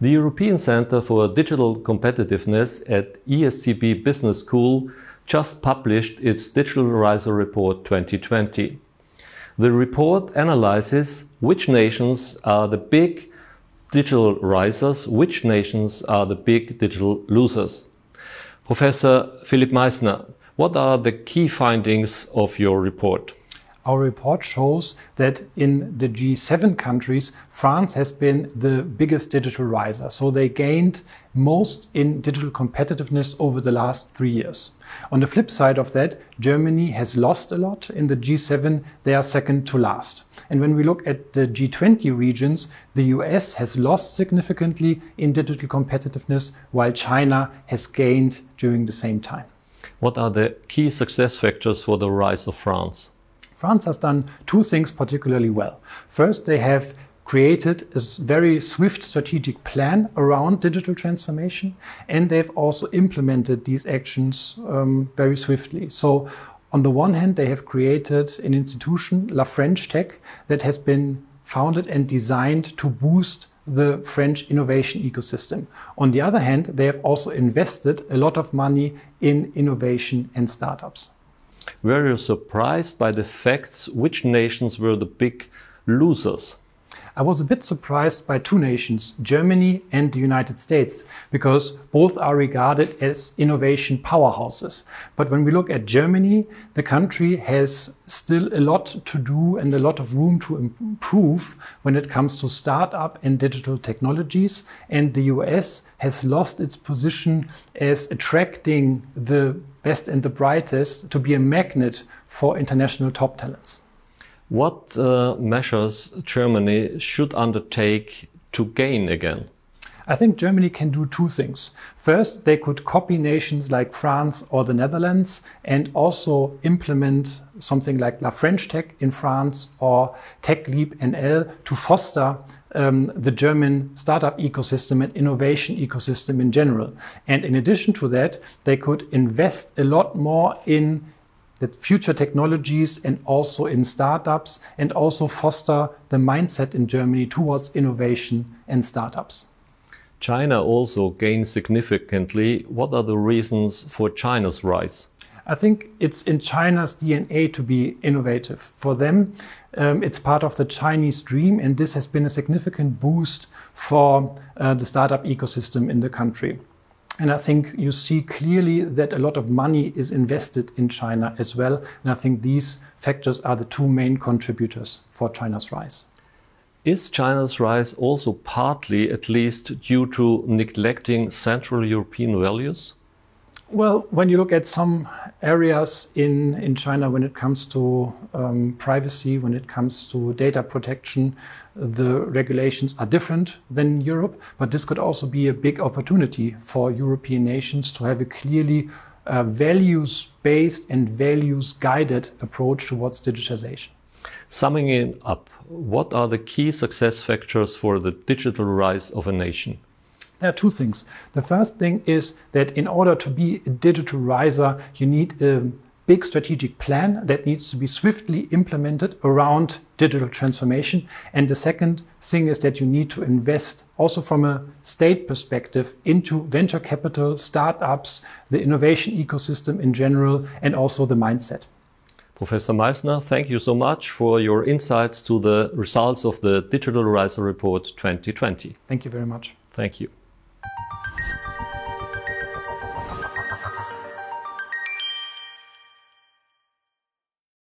The European Center for Digital Competitiveness at ESCP Business School just published its Digital Riser Report 2020. The report analyzes which nations are the big digital risers, which nations are the big digital losers. Professor Philip Meissner, what are the key findings of your report? Our report shows that in the G7 countries, France has been the biggest digital riser. So they gained most in digital competitiveness over the last three years. On the flip side of that, Germany has lost a lot. In the G7, they are second to last. And when we look at the G20 regions, the US has lost significantly in digital competitiveness, while China has gained during the same time. What are the key success factors for the rise of France? France has done two things particularly well. First, they have created a very swift strategic plan around digital transformation, and they've also implemented these actions um, very swiftly. So, on the one hand, they have created an institution, La French Tech, that has been founded and designed to boost the French innovation ecosystem. On the other hand, they have also invested a lot of money in innovation and startups. Were you surprised by the facts which nations were the big losers? I was a bit surprised by two nations, Germany and the United States, because both are regarded as innovation powerhouses. But when we look at Germany, the country has still a lot to do and a lot of room to improve when it comes to startup and digital technologies. And the US has lost its position as attracting the best and the brightest to be a magnet for international top talents. What uh, measures Germany should undertake to gain again? I think Germany can do two things. First, they could copy nations like France or the Netherlands and also implement something like La French Tech in France or TechLeap NL to foster um, the German startup ecosystem and innovation ecosystem in general. And in addition to that, they could invest a lot more in that future technologies and also in startups and also foster the mindset in Germany towards innovation and startups. China also gained significantly. What are the reasons for China's rise? I think it's in China's DNA to be innovative. For them, um, it's part of the Chinese dream, and this has been a significant boost for uh, the startup ecosystem in the country. And I think you see clearly that a lot of money is invested in China as well. And I think these factors are the two main contributors for China's rise. Is China's rise also partly, at least, due to neglecting Central European values? Well, when you look at some areas in, in China when it comes to um, privacy, when it comes to data protection, the regulations are different than Europe, but this could also be a big opportunity for European nations to have a clearly uh, values based and values guided approach towards digitization. Summing it up, what are the key success factors for the digital rise of a nation? There are two things. The first thing is that in order to be a digital riser, you need a big strategic plan that needs to be swiftly implemented around digital transformation. And the second thing is that you need to invest also from a state perspective into venture capital, startups, the innovation ecosystem in general, and also the mindset. Professor Meissner, thank you so much for your insights to the results of the Digital Riser Report 2020. Thank you very much. Thank you.